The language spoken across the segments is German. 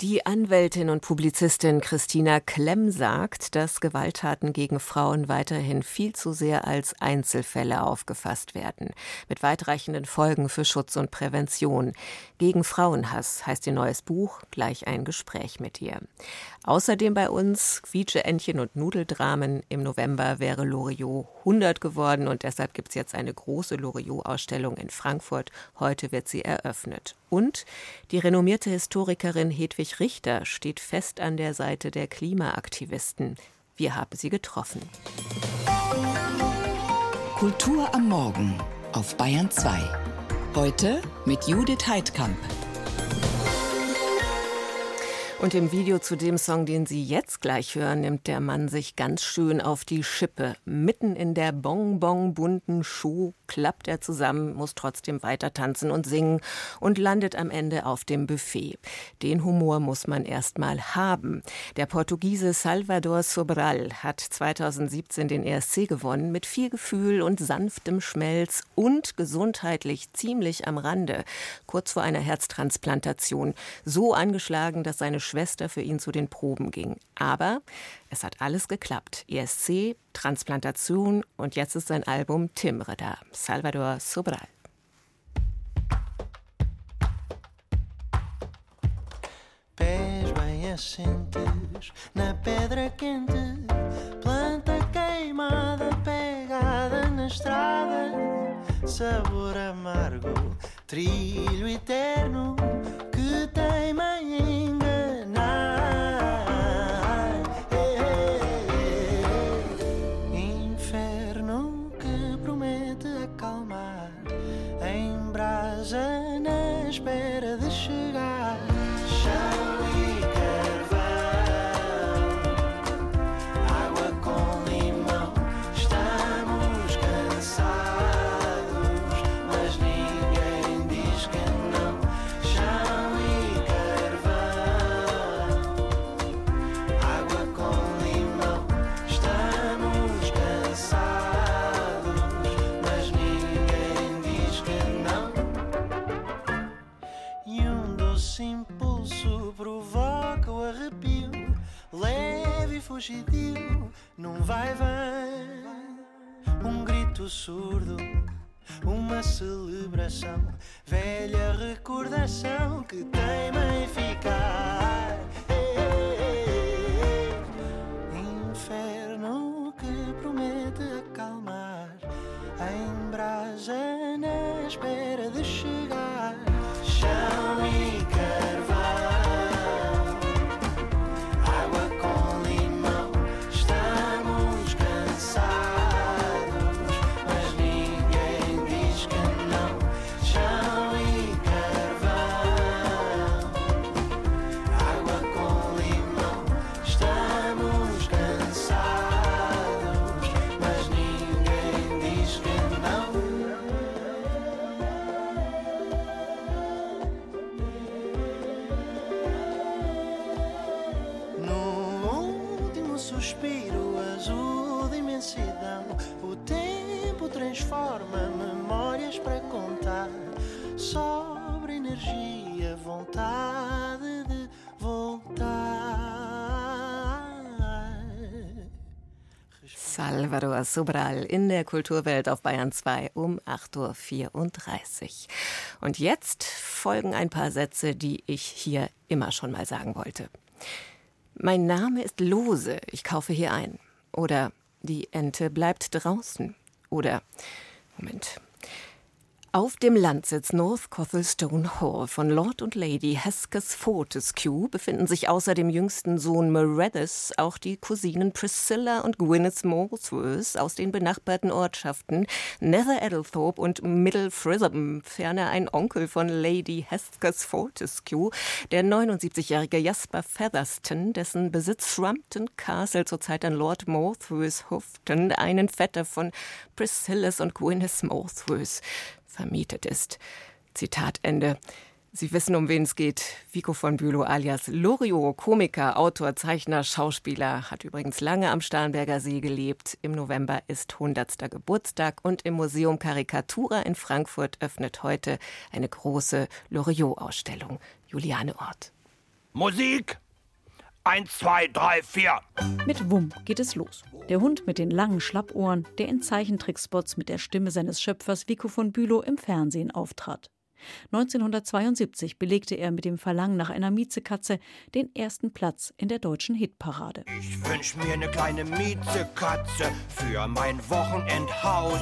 Die Anwältin und Publizistin Christina Klemm sagt, dass Gewalttaten gegen Frauen weiterhin viel zu sehr als Einzelfälle aufgefasst werden, mit weitreichenden Folgen für Schutz und Prävention. Gegen Frauenhass heißt ihr neues Buch, gleich ein Gespräch mit ihr. Außerdem bei uns Quietsche-Entchen und Nudeldramen. Im November wäre Loriot 100 geworden und deshalb gibt es jetzt eine große Loriot-Ausstellung in Frankfurt. Heute wird sie eröffnet. Und die renommierte Historikerin Hedwig Richter steht fest an der Seite der Klimaaktivisten. Wir haben sie getroffen. Kultur am Morgen auf Bayern 2. Heute mit Judith Heidkamp. Und im Video zu dem Song, den Sie jetzt gleich hören, nimmt der Mann sich ganz schön auf die Schippe. Mitten in der bonbon-bunten Show klappt er zusammen, muss trotzdem weiter tanzen und singen und landet am Ende auf dem Buffet. Den Humor muss man erst mal haben. Der Portugiese Salvador Sobral hat 2017 den ESC gewonnen mit viel Gefühl und sanftem Schmelz und gesundheitlich ziemlich am Rande. Kurz vor einer Herztransplantation. So angeschlagen, dass seine Schwester für ihn zu den Proben ging. Aber es hat alles geklappt. ESC, Transplantation und jetzt ist sein Album Timbre da. Salvador Sobral. Pés bem assentes na pedra quente, planta queimada pegada na estrada, sabor amargo, trilho eterno que teima em que teima em ficar. Transforma memórias para contar. Sobra energia, vontade de voltar. Salvador Sobral in der Kulturwelt auf Bayern 2 um 8.34 Uhr. Und jetzt folgen ein paar Sätze, die ich hier immer schon mal sagen wollte. Mein Name ist Lose, ich kaufe hier ein. Oder die Ente bleibt draußen. Oder, Moment. Auf dem Landsitz North Cothelstone Hall von Lord und Lady Hesketh Fortescue befinden sich außer dem jüngsten Sohn Meredith auch die Cousinen Priscilla und Gwyneth Molesworth aus den benachbarten Ortschaften Nether Eddlethorpe und Middle Frisbee, ferner ein Onkel von Lady Hesketh Fortescue, der 79-jährige Jasper Featherston, dessen Besitz Shrumpton Castle zurzeit an Lord Molesworth Houghton, einen Vetter von Priscillas und Gwyneth Molesworth, vermietet ist. Zitat Ende. Sie wissen, um wen es geht. Vico von Bülow alias Loriot, Komiker, Autor, Zeichner, Schauspieler, hat übrigens lange am Starnberger See gelebt. Im November ist 100. Geburtstag und im Museum Karikatura in Frankfurt öffnet heute eine große Loriot-Ausstellung. Juliane Ort. Musik! Eins, zwei, drei, vier. Mit Wumm geht es los. Der Hund mit den langen Schlappohren, der in Zeichentrickspots mit der Stimme seines Schöpfers Vico von Bülow im Fernsehen auftrat. 1972 belegte er mit dem Verlangen nach einer Miezekatze den ersten Platz in der deutschen Hitparade. Ich wünsch mir eine kleine Miezekatze für mein Wochenendhaus.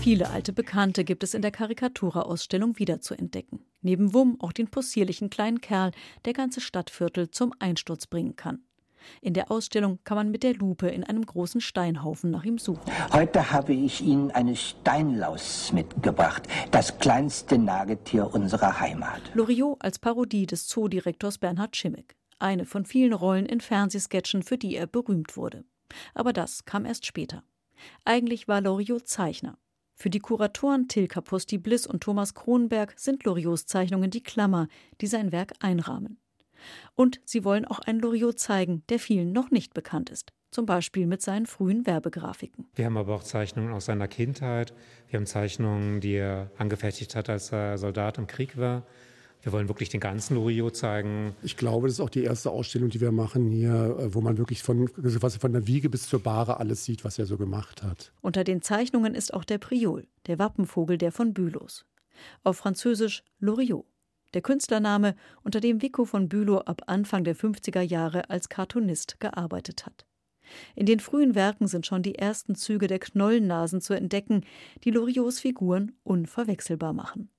Viele alte Bekannte gibt es in der Karikatura-Ausstellung wiederzuentdecken. Neben Wumm auch den possierlichen kleinen Kerl, der ganze Stadtviertel zum Einsturz bringen kann. In der Ausstellung kann man mit der Lupe in einem großen Steinhaufen nach ihm suchen. Heute habe ich Ihnen eine Steinlaus mitgebracht, das kleinste Nagetier unserer Heimat. Loriot als Parodie des Zoodirektors Bernhard Schimmick. Eine von vielen Rollen in Fernsehsketchen, für die er berühmt wurde. Aber das kam erst später. Eigentlich war Loriot Zeichner. Für die Kuratoren Till Kapusti Bliss und Thomas Kronberg sind Loriots Zeichnungen die Klammer, die sein Werk einrahmen. Und sie wollen auch einen Loriot zeigen, der vielen noch nicht bekannt ist. Zum Beispiel mit seinen frühen Werbegrafiken. Wir haben aber auch Zeichnungen aus seiner Kindheit. Wir haben Zeichnungen, die er angefertigt hat, als er Soldat im Krieg war. Wir wollen wirklich den ganzen Loriot zeigen. Ich glaube, das ist auch die erste Ausstellung, die wir machen hier, äh, wo man wirklich von, quasi von der Wiege bis zur Bahre alles sieht, was er so gemacht hat. Unter den Zeichnungen ist auch der Priol, der Wappenvogel der von Bülows. Auf Französisch Loriot. Der Künstlername, unter dem Vico von Bülow ab Anfang der 50er Jahre als Cartoonist gearbeitet hat. In den frühen Werken sind schon die ersten Züge der Knollennasen zu entdecken, die Loriots Figuren unverwechselbar machen.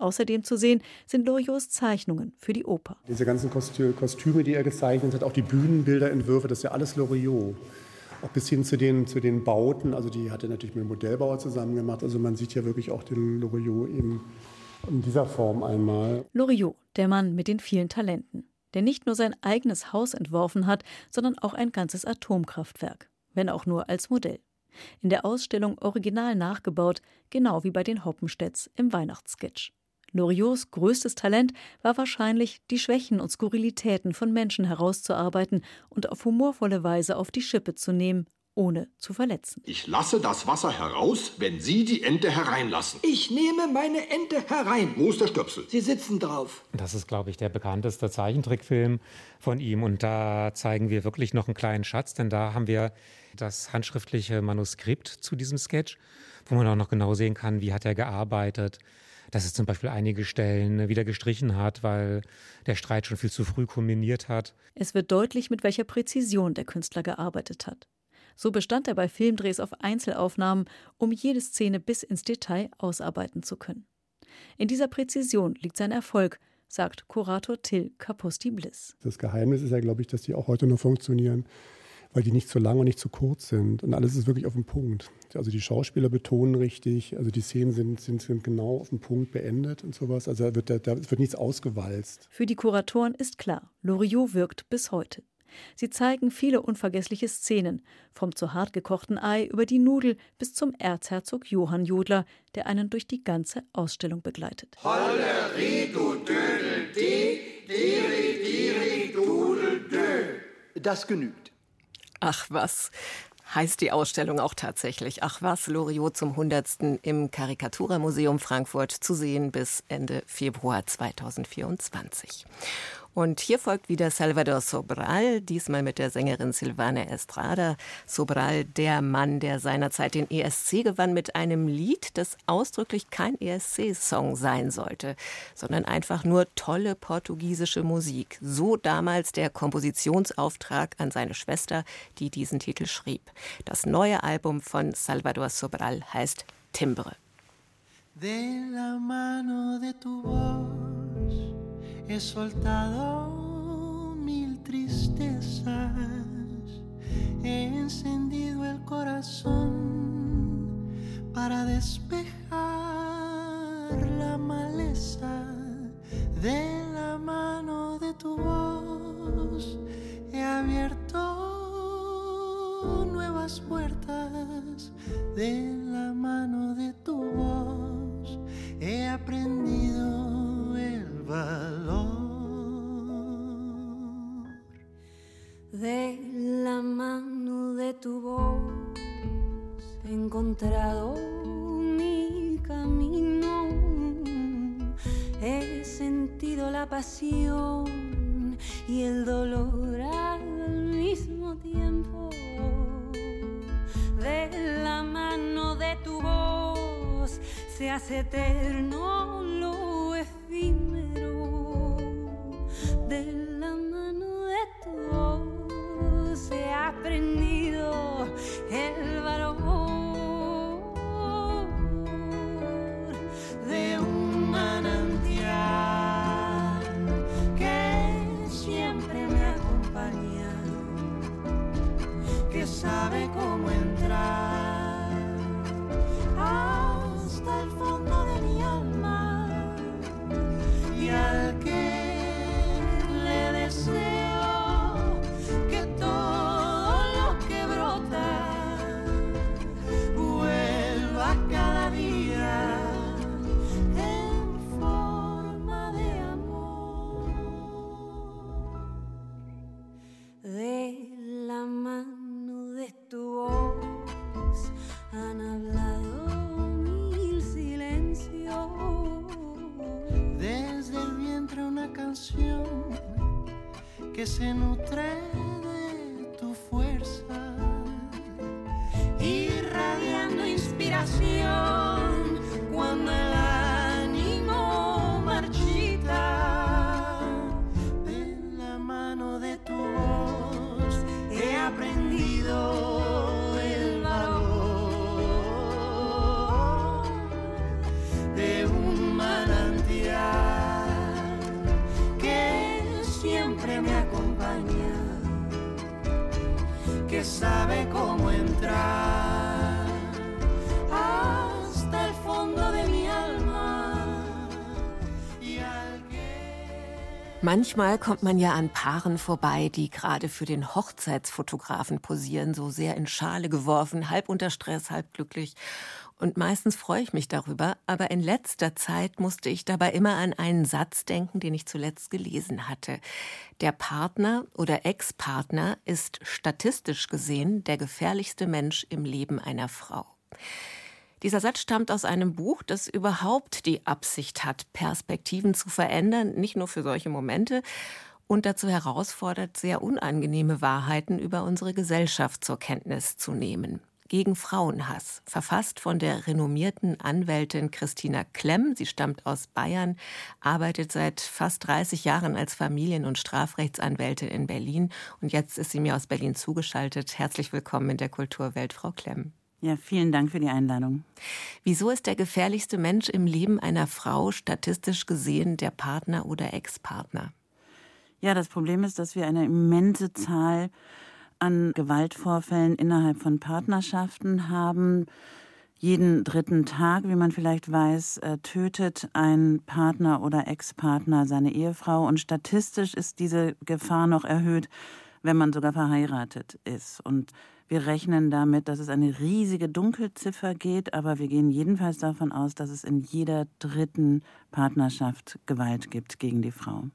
Außerdem zu sehen sind Loriots Zeichnungen für die Oper. Diese ganzen Kostü Kostüme, die er gezeichnet hat, auch die Bühnenbilderentwürfe, das ist ja alles Loriot. Auch bis hin zu den, zu den Bauten, also die hat er natürlich mit dem Modellbauer zusammen gemacht. Also man sieht ja wirklich auch den Loriot eben in dieser Form einmal. Loriot, der Mann mit den vielen Talenten, der nicht nur sein eigenes Haus entworfen hat, sondern auch ein ganzes Atomkraftwerk, wenn auch nur als Modell. In der Ausstellung original nachgebaut, genau wie bei den Hoppenstedts im Weihnachtssketch. Loriots größtes Talent war wahrscheinlich, die Schwächen und Skurrilitäten von Menschen herauszuarbeiten und auf humorvolle Weise auf die Schippe zu nehmen, ohne zu verletzen. Ich lasse das Wasser heraus, wenn Sie die Ente hereinlassen. Ich nehme meine Ente herein. Wo ist der Stöpsel? Sie sitzen drauf. Das ist, glaube ich, der bekannteste Zeichentrickfilm von ihm. Und da zeigen wir wirklich noch einen kleinen Schatz, denn da haben wir das handschriftliche Manuskript zu diesem Sketch, wo man auch noch genau sehen kann, wie hat er gearbeitet dass es zum Beispiel einige Stellen wieder gestrichen hat, weil der Streit schon viel zu früh kulminiert hat. Es wird deutlich, mit welcher Präzision der Künstler gearbeitet hat. So bestand er bei Filmdrehs auf Einzelaufnahmen, um jede Szene bis ins Detail ausarbeiten zu können. In dieser Präzision liegt sein Erfolg, sagt Kurator Till Kapusti Bliss. Das Geheimnis ist ja, glaube ich, dass die auch heute noch funktionieren weil die nicht zu lang und nicht zu kurz sind. Und alles ist wirklich auf dem Punkt. Also die Schauspieler betonen richtig, also die Szenen sind, sind, sind genau auf dem Punkt beendet und sowas. Also da wird, da, da wird nichts ausgewalzt. Für die Kuratoren ist klar, Loriot wirkt bis heute. Sie zeigen viele unvergessliche Szenen, vom zu hart gekochten Ei über die Nudel bis zum Erzherzog Johann Jodler, der einen durch die ganze Ausstellung begleitet. Holleri, du Dödel, di, diri, diri, dudel, dö. Das genügt. Ach was. Heißt die Ausstellung auch tatsächlich. Ach was, Loriot zum 100. im Karikaturamuseum Frankfurt zu sehen bis Ende Februar 2024. Und hier folgt wieder Salvador Sobral, diesmal mit der Sängerin Silvana Estrada. Sobral, der Mann, der seinerzeit den ESC gewann mit einem Lied, das ausdrücklich kein ESC-Song sein sollte, sondern einfach nur tolle portugiesische Musik. So damals der Kompositionsauftrag an seine Schwester, die diesen Titel schrieb. Das neue Album von Salvador Sobral heißt Timbre. De la mano de tu voz he soltado mil tristezas, he encendido el corazón para despejar la maleza de la mano de tu voz. He abierto nuevas puertas de la mano de tu voz. He aprendido valor de la mano de tu voz. He encontrado mi camino. He sentido la pasión y el dolor al mismo tiempo. De la mano de tu voz se hace eterno De la mano de tu voz ha aprendido el valor de un manantial que siempre me acompaña, que sabe cómo se nutre de tu fuerza. irradiando inspiración cuando el ánimo marchita. En la mano de tu voz he aprendido el valor de un manantial que siempre me acompaña, que sabe cómo entrar hasta el fondo de mi alma Manchmal kommt man ja an Paaren vorbei, die gerade für den Hochzeitsfotografen posieren, so sehr in Schale geworfen, halb unter Stress, halb glücklich. Und meistens freue ich mich darüber, aber in letzter Zeit musste ich dabei immer an einen Satz denken, den ich zuletzt gelesen hatte. Der Partner oder Ex-Partner ist statistisch gesehen der gefährlichste Mensch im Leben einer Frau. Dieser Satz stammt aus einem Buch, das überhaupt die Absicht hat, Perspektiven zu verändern, nicht nur für solche Momente, und dazu herausfordert, sehr unangenehme Wahrheiten über unsere Gesellschaft zur Kenntnis zu nehmen. Gegen Frauenhass, verfasst von der renommierten Anwältin Christina Klemm. Sie stammt aus Bayern, arbeitet seit fast 30 Jahren als Familien- und Strafrechtsanwältin in Berlin und jetzt ist sie mir aus Berlin zugeschaltet. Herzlich willkommen in der Kulturwelt, Frau Klemm. Ja, vielen Dank für die Einladung. Wieso ist der gefährlichste Mensch im Leben einer Frau statistisch gesehen der Partner oder Ex-Partner? Ja, das Problem ist, dass wir eine immense Zahl an Gewaltvorfällen innerhalb von Partnerschaften haben. Jeden dritten Tag, wie man vielleicht weiß, äh, tötet ein Partner oder Ex-Partner seine Ehefrau. Und statistisch ist diese Gefahr noch erhöht, wenn man sogar verheiratet ist. Und wir rechnen damit, dass es eine riesige Dunkelziffer geht, aber wir gehen jedenfalls davon aus, dass es in jeder dritten Partnerschaft Gewalt gibt gegen die Frau.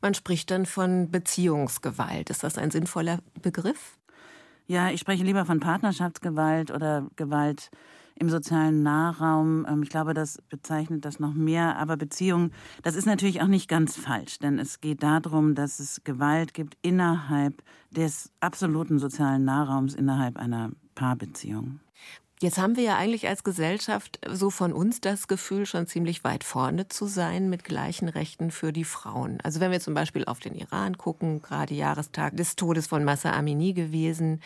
Man spricht dann von Beziehungsgewalt. Ist das ein sinnvoller Begriff? Ja, ich spreche lieber von Partnerschaftsgewalt oder Gewalt im sozialen Nahraum. Ähm, Ich glaube, das bezeichnet das noch mehr. Aber Beziehung, das ist natürlich auch nicht ganz falsch, denn es geht darum, dass es Gewalt gibt innerhalb des absoluten sozialen Nahraums, innerhalb einer Paarbeziehung. Jetzt haben wir ja eigentlich als Gesellschaft so von uns das Gefühl, schon ziemlich weit vorne zu sein mit gleichen Rechten für die Frauen. Also wenn wir zum Beispiel auf den Iran gucken, gerade Jahrestag des Todes von Massa Amini gewesen,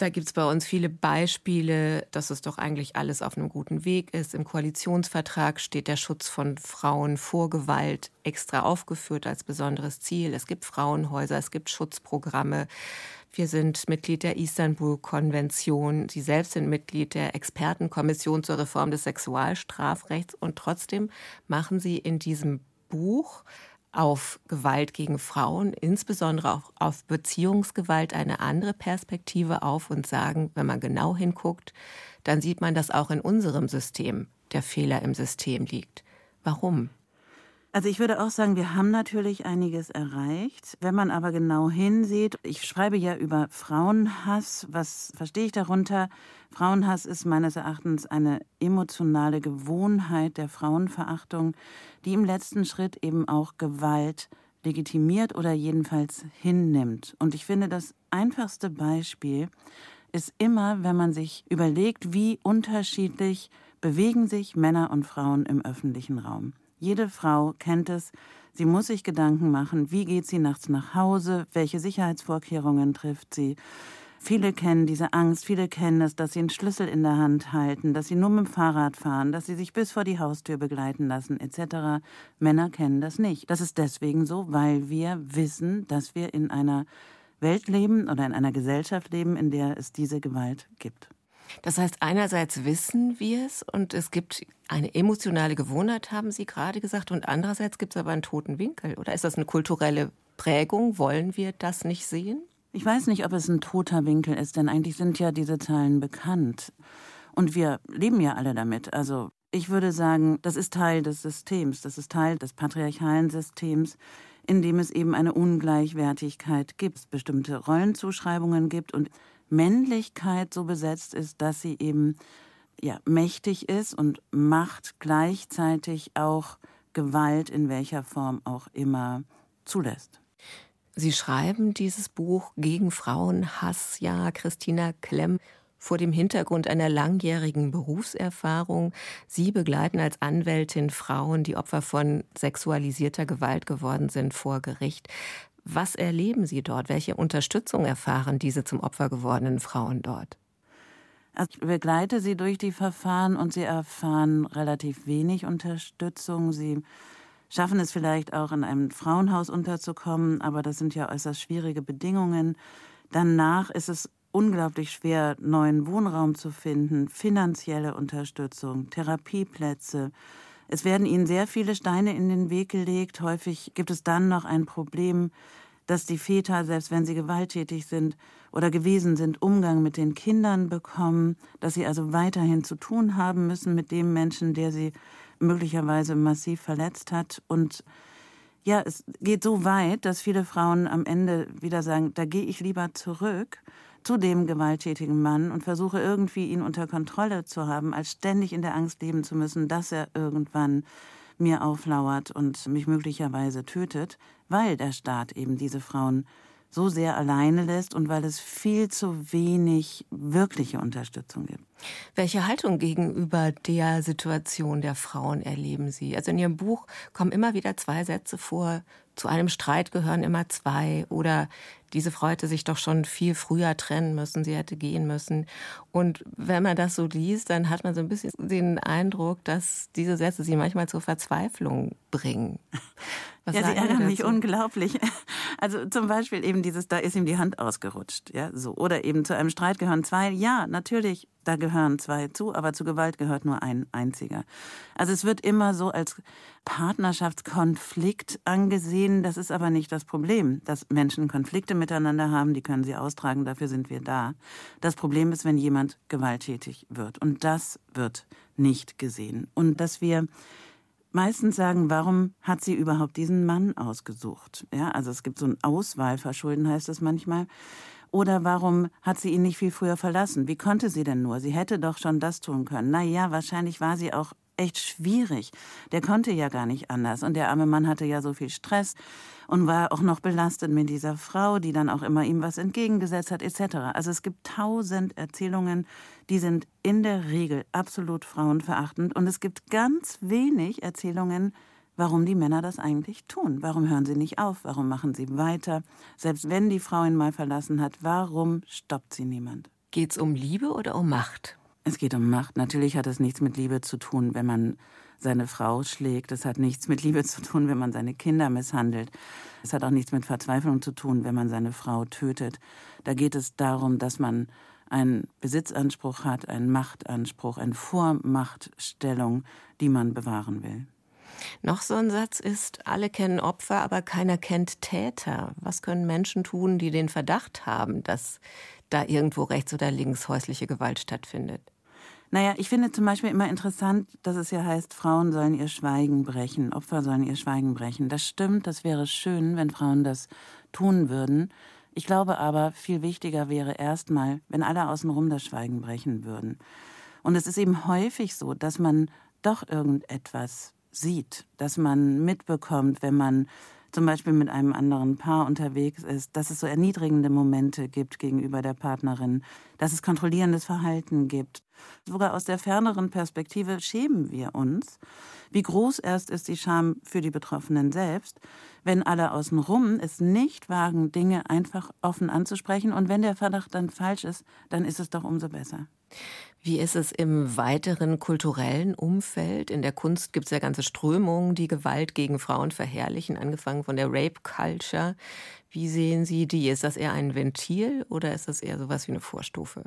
da gibt's bei uns viele Beispiele, dass es doch eigentlich alles auf einem guten Weg ist. Im Koalitionsvertrag steht der Schutz von Frauen vor Gewalt extra aufgeführt als besonderes Ziel. Es gibt Frauenhäuser, es gibt Schutzprogramme. Wir sind Mitglied der Istanbul-Konvention. Sie selbst sind Mitglied der Expertenkommission zur Reform des Sexualstrafrechts. Und trotzdem machen Sie in diesem Buch auf Gewalt gegen Frauen, insbesondere auch auf Beziehungsgewalt, eine andere Perspektive auf und sagen, wenn man genau hinguckt, dann sieht man, dass auch in unserem System der Fehler im System liegt. Warum? Also ich würde auch sagen, wir haben natürlich einiges erreicht. Wenn man aber genau hinsieht, ich schreibe ja über Frauenhass. Was verstehe ich darunter? Frauenhass ist meines Erachtens eine emotionale Gewohnheit der Frauenverachtung, die im letzten Schritt eben auch Gewalt legitimiert oder jedenfalls hinnimmt. Und ich finde, das einfachste Beispiel ist immer, wenn man sich überlegt, wie unterschiedlich bewegen sich Männer und Frauen im öffentlichen Raum. Jede Frau kennt es, sie muss sich Gedanken machen, wie geht sie nachts nach Hause, welche Sicherheitsvorkehrungen trifft sie. Viele kennen diese Angst, viele kennen es, dass sie einen Schlüssel in der Hand halten, dass sie nur mit dem Fahrrad fahren, dass sie sich bis vor die Haustür begleiten lassen, etc. Männer kennen das nicht. Das ist deswegen so, weil wir wissen, dass wir in einer Welt leben oder in einer Gesellschaft leben, in der es diese Gewalt gibt. Das heißt, einerseits wissen wir es und es gibt eine emotionale Gewohnheit, haben Sie gerade gesagt, und andererseits gibt es aber einen toten Winkel. Oder ist das eine kulturelle Prägung? Wollen wir das nicht sehen? Ich weiß nicht, ob es ein toter Winkel ist, denn eigentlich sind ja diese Zahlen bekannt. Und wir leben ja alle damit. Also ich würde sagen, das ist Teil des Systems, das ist Teil des patriarchalen Systems, in dem es eben eine Ungleichwertigkeit gibt, bestimmte Rollenzuschreibungen gibt und Männlichkeit so besetzt ist, dass sie eben ja, mächtig ist und Macht gleichzeitig auch Gewalt in welcher Form auch immer zulässt. Sie schreiben dieses Buch gegen Frauenhass, ja, Christina Klemm, vor dem Hintergrund einer langjährigen Berufserfahrung. Sie begleiten als Anwältin Frauen, die Opfer von sexualisierter Gewalt geworden sind, vor Gericht. Was erleben Sie dort? Welche Unterstützung erfahren diese zum Opfer gewordenen Frauen dort? Also ich begleite sie durch die Verfahren und sie erfahren relativ wenig Unterstützung. Sie schaffen es vielleicht auch in einem Frauenhaus unterzukommen, aber das sind ja äußerst schwierige Bedingungen. Danach ist es unglaublich schwer, neuen Wohnraum zu finden, finanzielle Unterstützung, Therapieplätze. Es werden ihnen sehr viele Steine in den Weg gelegt. Häufig gibt es dann noch ein Problem, dass die Väter, selbst wenn sie gewalttätig sind oder gewesen sind, Umgang mit den Kindern bekommen, dass sie also weiterhin zu tun haben müssen mit dem Menschen, der sie möglicherweise massiv verletzt hat. Und ja, es geht so weit, dass viele Frauen am Ende wieder sagen, da gehe ich lieber zurück zu dem gewalttätigen Mann und versuche irgendwie ihn unter Kontrolle zu haben, als ständig in der Angst leben zu müssen, dass er irgendwann mir auflauert und mich möglicherweise tötet, weil der Staat eben diese Frauen so sehr alleine lässt und weil es viel zu wenig wirkliche Unterstützung gibt. Welche Haltung gegenüber der Situation der Frauen erleben Sie? Also in Ihrem Buch kommen immer wieder zwei Sätze vor. Zu einem Streit gehören immer zwei oder diese Frau hätte sich doch schon viel früher trennen müssen, sie hätte gehen müssen. Und wenn man das so liest, dann hat man so ein bisschen den Eindruck, dass diese Sätze sie manchmal zur Verzweiflung bringen. Was ja, sie ärgern mich unglaublich. Also zum Beispiel eben dieses, da ist ihm die Hand ausgerutscht, ja, so. Oder eben zu einem Streit gehören zwei. Ja, natürlich, da gehören zwei zu, aber zu Gewalt gehört nur ein einziger. Also es wird immer so als Partnerschaftskonflikt angesehen. Das ist aber nicht das Problem, dass Menschen Konflikte miteinander haben, die können sie austragen, dafür sind wir da. Das Problem ist, wenn jemand gewalttätig wird. Und das wird nicht gesehen. Und dass wir meistens sagen, warum hat sie überhaupt diesen Mann ausgesucht? Ja, also es gibt so ein Auswahlverschulden, heißt es manchmal. Oder warum hat sie ihn nicht viel früher verlassen? Wie konnte sie denn nur? Sie hätte doch schon das tun können. Na ja, wahrscheinlich war sie auch echt schwierig. Der konnte ja gar nicht anders. Und der arme Mann hatte ja so viel Stress und war auch noch belastet mit dieser Frau, die dann auch immer ihm was entgegengesetzt hat, etc. Also es gibt tausend Erzählungen, die sind in der Regel absolut frauenverachtend. Und es gibt ganz wenig Erzählungen, warum die Männer das eigentlich tun. Warum hören sie nicht auf? Warum machen sie weiter? Selbst wenn die Frau ihn mal verlassen hat, warum stoppt sie niemand? Geht es um Liebe oder um Macht? Es geht um Macht. Natürlich hat es nichts mit Liebe zu tun, wenn man seine Frau schlägt. Es hat nichts mit Liebe zu tun, wenn man seine Kinder misshandelt. Es hat auch nichts mit Verzweiflung zu tun, wenn man seine Frau tötet. Da geht es darum, dass man einen Besitzanspruch hat, einen Machtanspruch, eine Vormachtstellung, die man bewahren will. Noch so ein Satz ist, alle kennen Opfer, aber keiner kennt Täter. Was können Menschen tun, die den Verdacht haben, dass da irgendwo rechts oder links häusliche Gewalt stattfindet? Naja, ich finde zum Beispiel immer interessant, dass es ja heißt, Frauen sollen ihr Schweigen brechen, Opfer sollen ihr Schweigen brechen. Das stimmt, das wäre schön, wenn Frauen das tun würden. Ich glaube aber, viel wichtiger wäre erstmal, wenn alle außenrum das Schweigen brechen würden. Und es ist eben häufig so, dass man doch irgendetwas sieht, dass man mitbekommt, wenn man zum Beispiel mit einem anderen Paar unterwegs ist, dass es so erniedrigende Momente gibt gegenüber der Partnerin, dass es kontrollierendes Verhalten gibt. Sogar aus der ferneren Perspektive schämen wir uns. Wie groß erst ist die Scham für die Betroffenen selbst, wenn alle außenrum es nicht wagen, Dinge einfach offen anzusprechen. Und wenn der Verdacht dann falsch ist, dann ist es doch umso besser. Wie ist es im weiteren kulturellen Umfeld? In der Kunst gibt es ja ganze Strömungen, die Gewalt gegen Frauen verherrlichen, angefangen von der Rape Culture. Wie sehen Sie die? Ist das eher ein Ventil oder ist das eher sowas wie eine Vorstufe?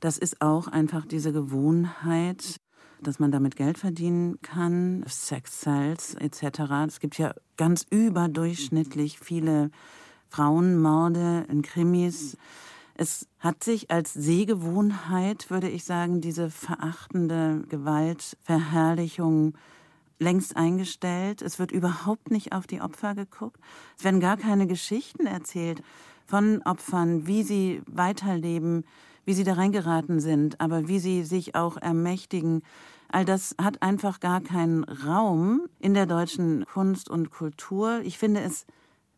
Das ist auch einfach diese Gewohnheit, dass man damit Geld verdienen kann, Sex Sales etc. Es gibt ja ganz überdurchschnittlich viele Frauenmorde in Krimis. Es hat sich als Sehgewohnheit, würde ich sagen, diese verachtende Gewaltverherrlichung längst eingestellt. Es wird überhaupt nicht auf die Opfer geguckt. Es werden gar keine Geschichten erzählt von Opfern, wie sie weiterleben, wie sie da reingeraten sind, aber wie sie sich auch ermächtigen. All das hat einfach gar keinen Raum in der deutschen Kunst und Kultur. Ich finde es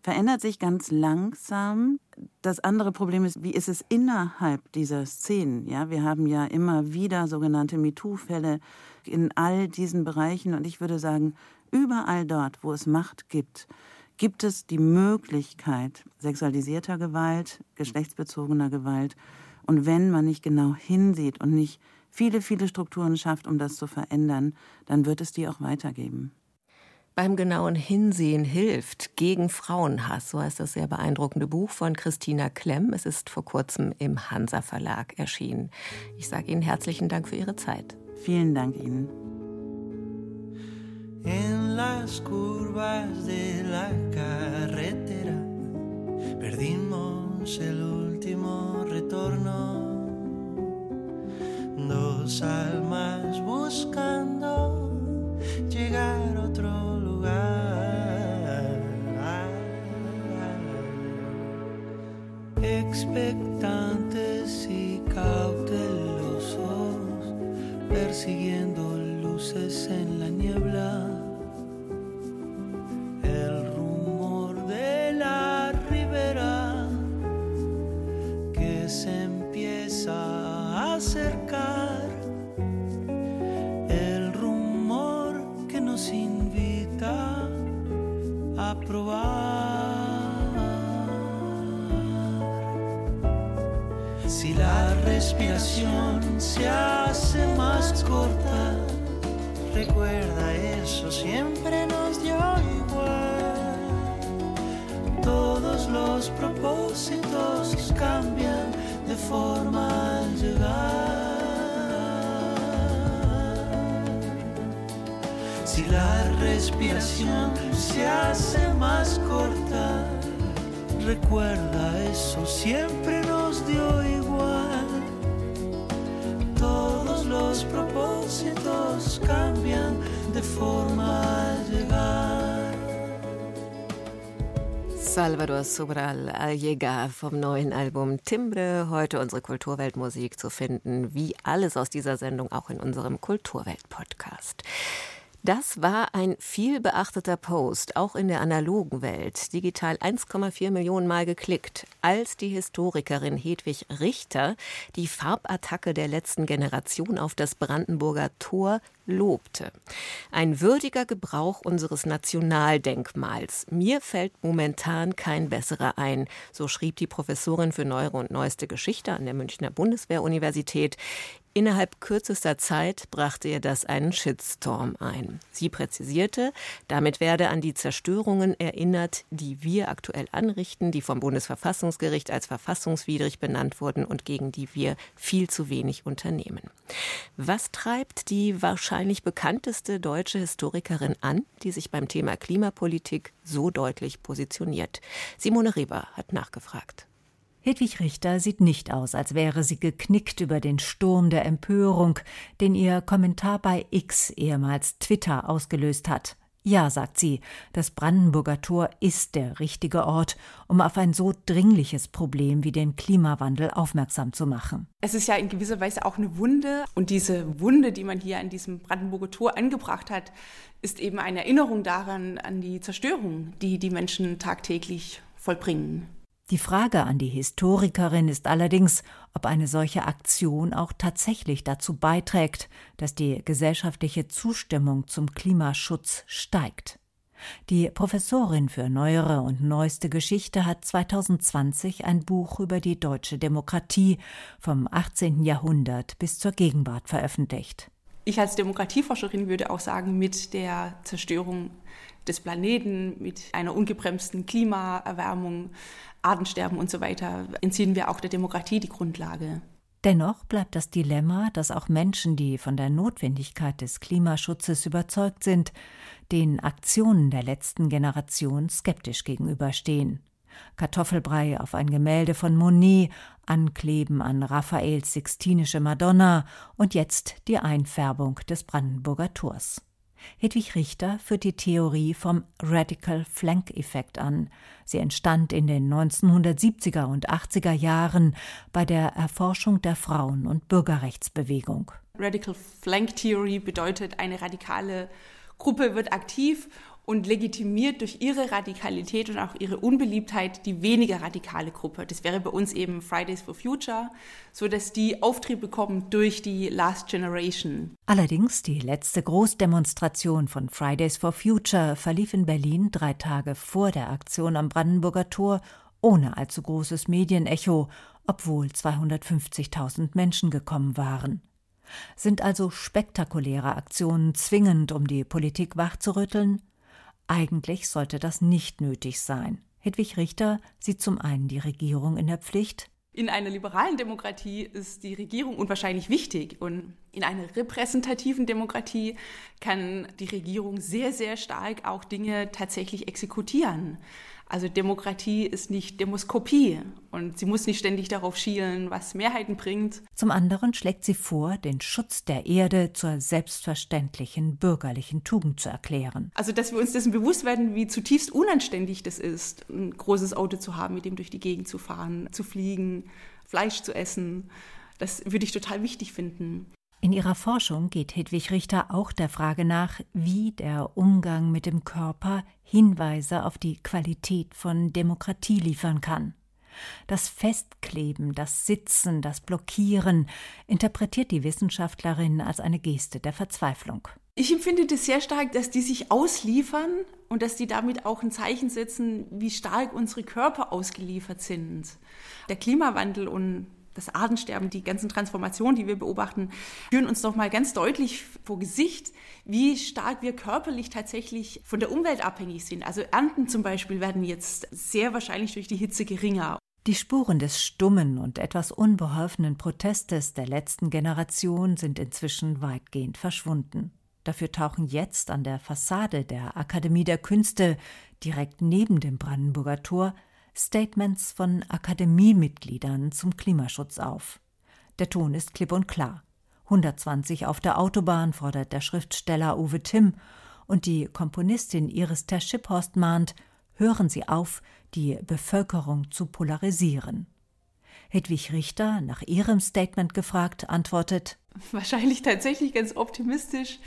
verändert sich ganz langsam. Das andere Problem ist, wie ist es innerhalb dieser Szenen? Ja, wir haben ja immer wieder sogenannte MeToo-Fälle in all diesen Bereichen und ich würde sagen, überall dort, wo es Macht gibt, gibt es die Möglichkeit sexualisierter Gewalt, geschlechtsbezogener Gewalt. Und wenn man nicht genau hinsieht und nicht viele, viele Strukturen schafft, um das zu verändern, dann wird es die auch weitergeben beim genauen Hinsehen hilft gegen Frauenhass. So heißt das sehr beeindruckende Buch von Christina Klemm. Es ist vor kurzem im Hansa Verlag erschienen. Ich sage Ihnen herzlichen Dank für Ihre Zeit. Vielen Dank Ihnen. En las curvas de la carretera perdimos el último retorno. Dos almas buscando llegar otro Expectantes y cautelosos, persiguiendo luces en la niebla. El rumor de la ribera que se empieza a acercar. Respiración se hace más corta, recuerda eso, siempre nos dio igual. Todos los propósitos cambian de forma al llegar. Si la respiración se hace más corta, recuerda eso, siempre nos dio igual. Propósitos cambian de forma al llegar. Salvador Sobral al llegar vom neuen Album Timbre. Heute unsere Kulturweltmusik zu finden, wie alles aus dieser Sendung auch in unserem Kulturwelt-Podcast. Das war ein viel beachteter Post, auch in der analogen Welt, digital 1,4 Millionen Mal geklickt, als die Historikerin Hedwig Richter die Farbattacke der letzten Generation auf das Brandenburger Tor lobte. Ein würdiger Gebrauch unseres Nationaldenkmals. Mir fällt momentan kein besserer ein, so schrieb die Professorin für neuere und neueste Geschichte an der Münchner Bundeswehruniversität. Innerhalb kürzester Zeit brachte ihr das einen Shitstorm ein. Sie präzisierte, damit werde an die Zerstörungen erinnert, die wir aktuell anrichten, die vom Bundesverfassungsgericht als verfassungswidrig benannt wurden und gegen die wir viel zu wenig unternehmen. Was treibt die wahrscheinlich bekannteste deutsche Historikerin an, die sich beim Thema Klimapolitik so deutlich positioniert? Simone Reber hat nachgefragt. Hedwig Richter sieht nicht aus, als wäre sie geknickt über den Sturm der Empörung, den ihr Kommentar bei X, ehemals Twitter, ausgelöst hat. Ja, sagt sie, das Brandenburger Tor ist der richtige Ort, um auf ein so dringliches Problem wie den Klimawandel aufmerksam zu machen. Es ist ja in gewisser Weise auch eine Wunde und diese Wunde, die man hier an diesem Brandenburger Tor angebracht hat, ist eben eine Erinnerung daran, an die Zerstörung, die die Menschen tagtäglich vollbringen. Die Frage an die Historikerin ist allerdings, ob eine solche Aktion auch tatsächlich dazu beiträgt, dass die gesellschaftliche Zustimmung zum Klimaschutz steigt. Die Professorin für neuere und neueste Geschichte hat 2020 ein Buch über die deutsche Demokratie vom 18. Jahrhundert bis zur Gegenwart veröffentlicht. Ich als Demokratieforscherin würde auch sagen, mit der Zerstörung des Planeten, mit einer ungebremsten Klimaerwärmung, Artensterben und so weiter, entziehen wir auch der Demokratie die Grundlage. Dennoch bleibt das Dilemma, dass auch Menschen, die von der Notwendigkeit des Klimaschutzes überzeugt sind, den Aktionen der letzten Generation skeptisch gegenüberstehen. Kartoffelbrei auf ein Gemälde von Monet, Ankleben an Raphaels Sixtinische Madonna und jetzt die Einfärbung des Brandenburger Tors. Hedwig Richter führt die Theorie vom Radical Flank Effekt an. Sie entstand in den 1970er und 80er Jahren bei der Erforschung der Frauen- und Bürgerrechtsbewegung. Radical Flank Theory bedeutet, eine radikale Gruppe wird aktiv und legitimiert durch ihre Radikalität und auch ihre Unbeliebtheit die weniger radikale Gruppe. Das wäre bei uns eben Fridays for Future, so dass die Auftrieb bekommen durch die Last Generation. Allerdings die letzte Großdemonstration von Fridays for Future verlief in Berlin drei Tage vor der Aktion am Brandenburger Tor ohne allzu großes Medienecho, obwohl 250.000 Menschen gekommen waren. Sind also spektakuläre Aktionen zwingend, um die Politik wachzurütteln? Eigentlich sollte das nicht nötig sein. Hedwig Richter sieht zum einen die Regierung in der Pflicht. In einer liberalen Demokratie ist die Regierung unwahrscheinlich wichtig. Und in einer repräsentativen Demokratie kann die Regierung sehr, sehr stark auch Dinge tatsächlich exekutieren. Also Demokratie ist nicht Demoskopie und sie muss nicht ständig darauf schielen, was Mehrheiten bringt. Zum anderen schlägt sie vor, den Schutz der Erde zur selbstverständlichen bürgerlichen Tugend zu erklären. Also dass wir uns dessen bewusst werden, wie zutiefst unanständig das ist, ein großes Auto zu haben, mit dem durch die Gegend zu fahren, zu fliegen, Fleisch zu essen. Das würde ich total wichtig finden. In ihrer Forschung geht Hedwig Richter auch der Frage nach, wie der Umgang mit dem Körper Hinweise auf die Qualität von Demokratie liefern kann. Das Festkleben, das Sitzen, das Blockieren interpretiert die Wissenschaftlerin als eine Geste der Verzweiflung. Ich empfinde das sehr stark, dass die sich ausliefern und dass die damit auch ein Zeichen setzen, wie stark unsere Körper ausgeliefert sind. Der Klimawandel und das Artensterben, die ganzen Transformationen, die wir beobachten, führen uns doch mal ganz deutlich vor Gesicht, wie stark wir körperlich tatsächlich von der Umwelt abhängig sind. Also Ernten zum Beispiel werden jetzt sehr wahrscheinlich durch die Hitze geringer. Die Spuren des stummen und etwas unbeholfenen Protestes der letzten Generation sind inzwischen weitgehend verschwunden. Dafür tauchen jetzt an der Fassade der Akademie der Künste direkt neben dem Brandenburger Tor Statements von Akademiemitgliedern zum Klimaschutz auf. Der Ton ist klipp und klar. 120 auf der Autobahn fordert der Schriftsteller Uwe Timm und die Komponistin Iris Ter-Schipphorst mahnt, hören Sie auf, die Bevölkerung zu polarisieren. Hedwig Richter, nach ihrem Statement gefragt, antwortet: Wahrscheinlich tatsächlich ganz optimistisch.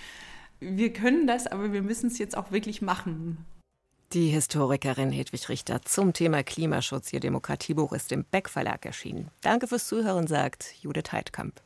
Wir können das, aber wir müssen es jetzt auch wirklich machen. Die Historikerin Hedwig Richter zum Thema Klimaschutz. Ihr Demokratiebuch ist im Beck Verlag erschienen. Danke fürs Zuhören, sagt Judith Heidkamp.